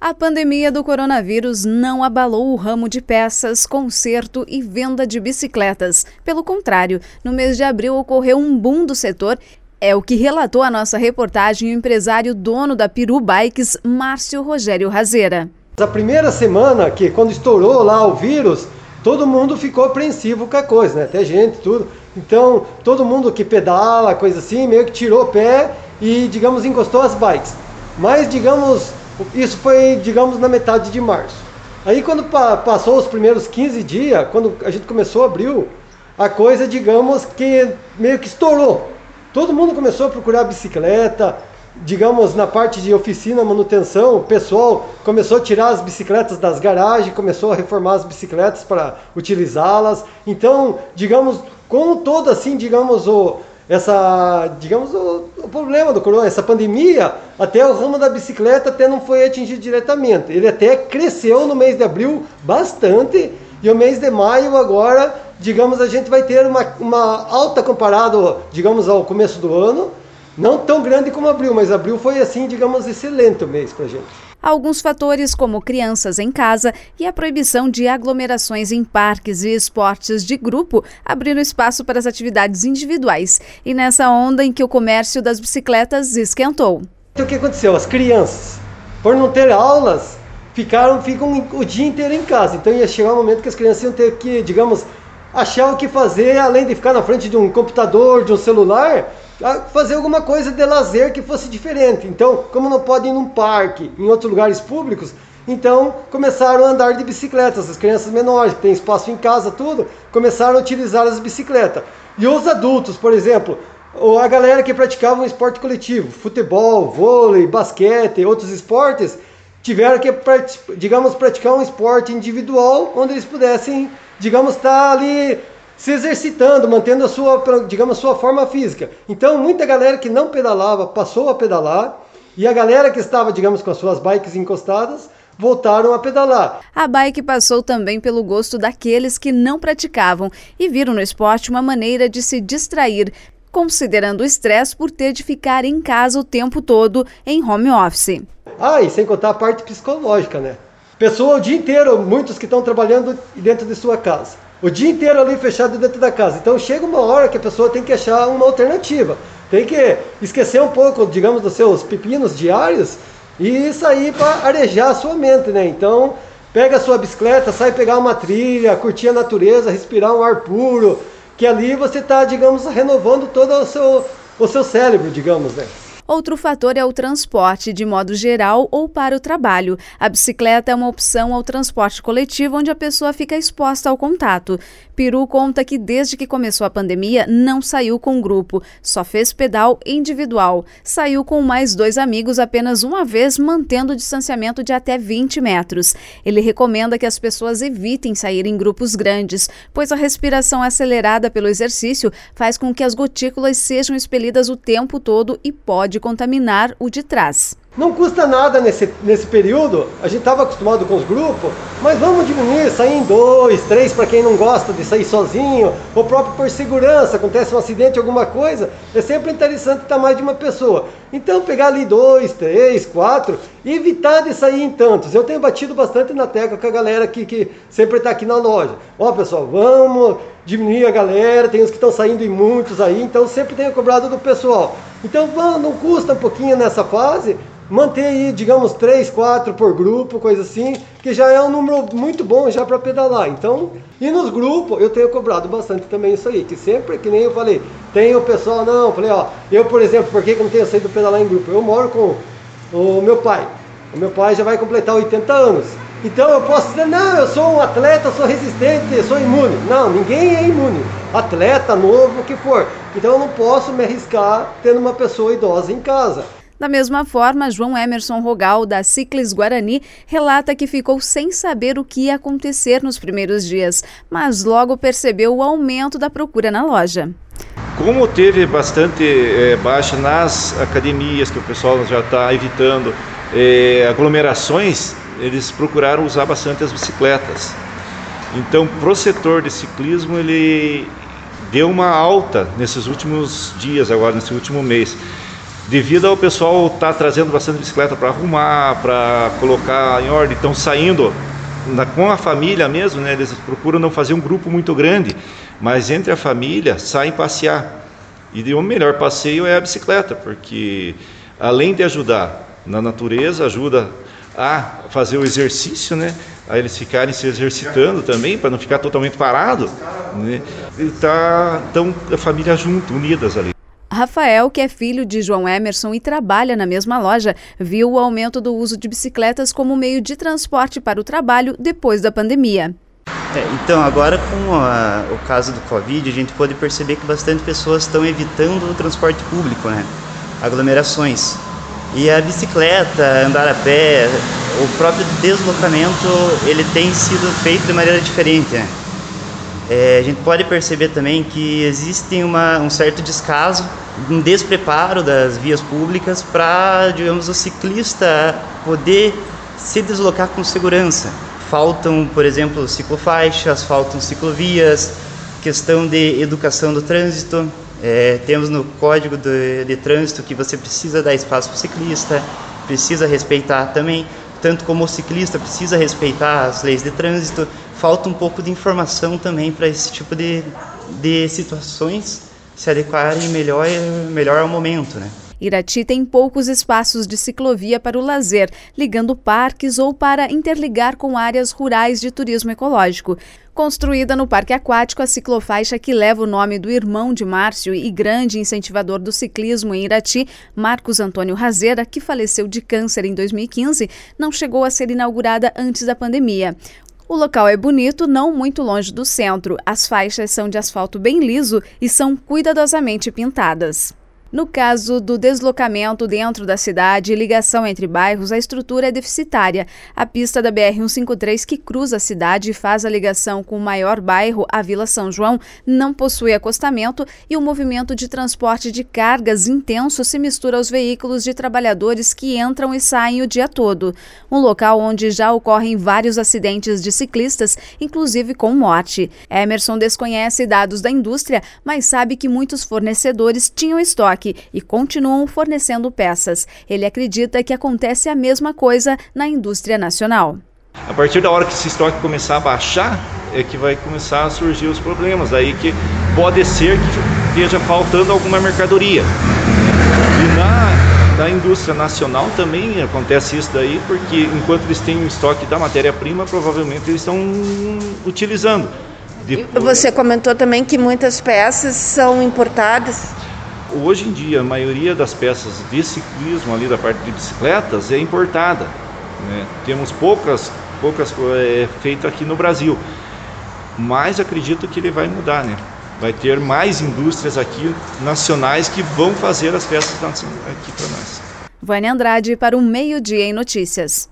A pandemia do coronavírus não abalou o ramo de peças, conserto e venda de bicicletas. Pelo contrário, no mês de abril ocorreu um boom do setor. É o que relatou a nossa reportagem o empresário dono da Peru Bikes, Márcio Rogério Razeira. A primeira semana, que quando estourou lá o vírus, todo mundo ficou apreensivo com a coisa, né? Até gente, tudo. Então, todo mundo que pedala, coisa assim, meio que tirou o pé e, digamos, encostou as bikes. Mas, digamos, isso foi, digamos, na metade de março. Aí quando pa passou os primeiros 15 dias, quando a gente começou abril, a coisa, digamos, que meio que estourou. Todo mundo começou a procurar bicicleta, digamos, na parte de oficina, manutenção, o pessoal começou a tirar as bicicletas das garagens, começou a reformar as bicicletas para utilizá-las. Então, digamos, com todo assim, digamos, o, essa, digamos, o, o, problema do corona, essa pandemia, até o ramo da bicicleta até não foi atingido diretamente. Ele até cresceu no mês de abril bastante e o mês de maio agora, digamos, a gente vai ter uma, uma alta comparado, digamos, ao começo do ano. Não tão grande como abril, mas abril foi assim, digamos, excelente o mês para gente. Alguns fatores, como crianças em casa e a proibição de aglomerações em parques e esportes de grupo, abriram espaço para as atividades individuais. E nessa onda em que o comércio das bicicletas esquentou. Então, o que aconteceu? As crianças, por não ter aulas, ficaram ficam o dia inteiro em casa. Então ia chegar um momento que as crianças iam ter que, digamos, achar o que fazer, além de ficar na frente de um computador, de um celular, fazer alguma coisa de lazer que fosse diferente. Então, como não pode ir num parque, em outros lugares públicos, então começaram a andar de bicicletas. As crianças menores, que têm espaço em casa, tudo, começaram a utilizar as bicicletas. E os adultos, por exemplo, a galera que praticava um esporte coletivo, futebol, vôlei, basquete, outros esportes, tiveram que, digamos, praticar um esporte individual onde eles pudessem, digamos, estar ali se exercitando, mantendo a sua, digamos, sua forma física. Então, muita galera que não pedalava passou a pedalar e a galera que estava, digamos, com as suas bikes encostadas voltaram a pedalar. A bike passou também pelo gosto daqueles que não praticavam e viram no esporte uma maneira de se distrair, considerando o estresse por ter de ficar em casa o tempo todo em home office. Ah, e sem contar a parte psicológica, né? Pessoa o dia inteiro, muitos que estão trabalhando dentro de sua casa o dia inteiro ali fechado dentro da casa. Então chega uma hora que a pessoa tem que achar uma alternativa. Tem que esquecer um pouco, digamos, dos seus pepinos diários e sair para arejar a sua mente, né? Então, pega a sua bicicleta, sai pegar uma trilha, curtir a natureza, respirar um ar puro, que ali você está, digamos, renovando todo o seu, o seu cérebro, digamos, né? Outro fator é o transporte, de modo geral ou para o trabalho. A bicicleta é uma opção ao transporte coletivo onde a pessoa fica exposta ao contato. Peru conta que desde que começou a pandemia não saiu com grupo, só fez pedal individual. Saiu com mais dois amigos apenas uma vez, mantendo o distanciamento de até 20 metros. Ele recomenda que as pessoas evitem sair em grupos grandes, pois a respiração acelerada pelo exercício faz com que as gotículas sejam expelidas o tempo todo e pode pode contaminar o de trás. Não custa nada nesse, nesse período, a gente estava acostumado com os grupos, mas vamos diminuir, sair em dois, três para quem não gosta de sair sozinho, ou próprio por segurança, acontece um acidente, alguma coisa, é sempre interessante estar mais de uma pessoa. Então pegar ali dois, três, quatro, evitar de sair em tantos. Eu tenho batido bastante na tecla com a galera aqui que sempre está aqui na loja. Ó pessoal, vamos diminuir a galera, tem uns que estão saindo em muitos aí, então sempre tenho cobrado do pessoal. Então não custa um pouquinho nessa fase, manter aí, digamos, 3, 4 por grupo, coisa assim, que já é um número muito bom já para pedalar. Então, e nos grupos eu tenho cobrado bastante também isso aí, que sempre, que nem eu falei, tem o pessoal, não, falei, ó, eu, por exemplo, por que eu não tenho saído pedalar em grupo? Eu moro com o meu pai. O meu pai já vai completar 80 anos. Então eu posso dizer, não, eu sou um atleta, sou resistente, sou imune. Não, ninguém é imune. Atleta, novo, o que for. Então eu não posso me arriscar tendo uma pessoa idosa em casa. Da mesma forma, João Emerson Rogal, da Ciclis Guarani, relata que ficou sem saber o que ia acontecer nos primeiros dias, mas logo percebeu o aumento da procura na loja. Como teve bastante é, baixa nas academias, que o pessoal já está evitando é, aglomerações, eles procuraram usar bastante as bicicletas. Então, para o setor de ciclismo, ele deu uma alta nesses últimos dias, agora nesse último mês. devido ao pessoal estar tá trazendo bastante bicicleta para arrumar, para colocar em ordem, estão saindo na, com a família mesmo, né, eles procuram não fazer um grupo muito grande, mas entre a família saem passear. E o melhor passeio é a bicicleta, porque além de ajudar na natureza, ajuda a fazer o exercício, né? A eles ficarem se exercitando também, para não ficar totalmente parado. Né? E tá tão a família junto, unidas ali. Rafael, que é filho de João Emerson e trabalha na mesma loja, viu o aumento do uso de bicicletas como meio de transporte para o trabalho depois da pandemia. É, então, agora com a, o caso do Covid, a gente pode perceber que bastante pessoas estão evitando o transporte público, né? aglomerações. E a bicicleta, andar a pé, o próprio deslocamento, ele tem sido feito de maneira diferente. Né? É, a gente pode perceber também que existe uma, um certo descaso, um despreparo das vias públicas para, digamos, o ciclista poder se deslocar com segurança. Faltam, por exemplo, ciclofaixas, faltam ciclovias, questão de educação do trânsito. É, temos no Código de, de Trânsito que você precisa dar espaço para o ciclista, precisa respeitar também, tanto como o ciclista precisa respeitar as leis de trânsito, falta um pouco de informação também para esse tipo de, de situações se adequarem melhor, melhor ao momento, né? Irati tem poucos espaços de ciclovia para o lazer, ligando parques ou para interligar com áreas rurais de turismo ecológico. Construída no Parque Aquático, a ciclofaixa que leva o nome do irmão de Márcio e grande incentivador do ciclismo em Irati, Marcos Antônio Razeira, que faleceu de câncer em 2015, não chegou a ser inaugurada antes da pandemia. O local é bonito, não muito longe do centro. As faixas são de asfalto bem liso e são cuidadosamente pintadas. No caso do deslocamento dentro da cidade e ligação entre bairros, a estrutura é deficitária. A pista da BR-153, que cruza a cidade e faz a ligação com o maior bairro, a Vila São João, não possui acostamento e o movimento de transporte de cargas intenso se mistura aos veículos de trabalhadores que entram e saem o dia todo. Um local onde já ocorrem vários acidentes de ciclistas, inclusive com morte. Emerson desconhece dados da indústria, mas sabe que muitos fornecedores tinham estoque estoque e continuam fornecendo peças. Ele acredita que acontece a mesma coisa na indústria nacional. A partir da hora que esse estoque começar a baixar, é que vai começar a surgir os problemas. Daí que pode ser que esteja faltando alguma mercadoria. E na, na indústria nacional também acontece isso daí, porque enquanto eles têm o estoque da matéria-prima, provavelmente eles estão utilizando. Depois... Você comentou também que muitas peças são importadas. Hoje em dia, a maioria das peças de ciclismo ali da parte de bicicletas é importada. Né? Temos poucas, poucas é, feitas aqui no Brasil. Mas acredito que ele vai mudar, né? Vai ter mais indústrias aqui nacionais que vão fazer as peças aqui para nós. Vânia Andrade para o Meio Dia em Notícias.